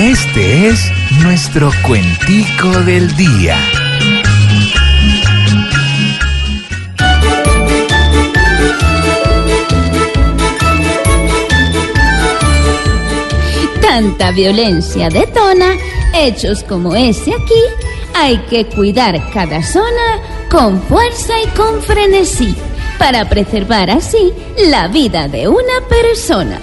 Este es nuestro cuentico del día. Tanta violencia detona hechos como ese aquí. Hay que cuidar cada zona con fuerza y con frenesí para preservar así la vida de una persona.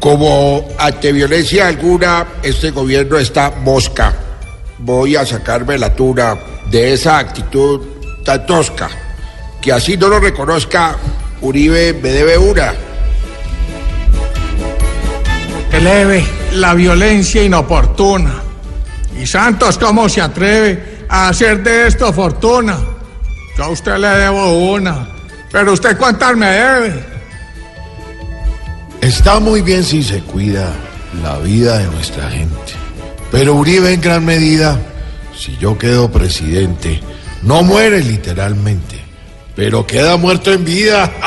Como ante violencia alguna, este gobierno está mosca. Voy a sacarme la tuna de esa actitud tan tosca. Que así no lo reconozca, Uribe me debe una. Eleve la violencia inoportuna. Y Santos, ¿cómo se atreve a hacer de esto fortuna? Yo a usted le debo una. Pero usted cuántas me debe. Está muy bien si se cuida la vida de nuestra gente. Pero Uribe en gran medida, si yo quedo presidente, no muere literalmente, pero queda muerto en vida.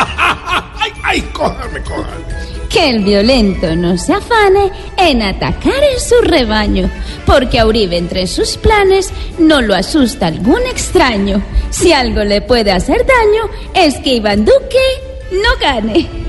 ¡Ay, ay, cójame, cójame! Que el violento no se afane en atacar en su rebaño, porque a Uribe entre sus planes no lo asusta algún extraño. Si algo le puede hacer daño, es que Iván Duque no gane.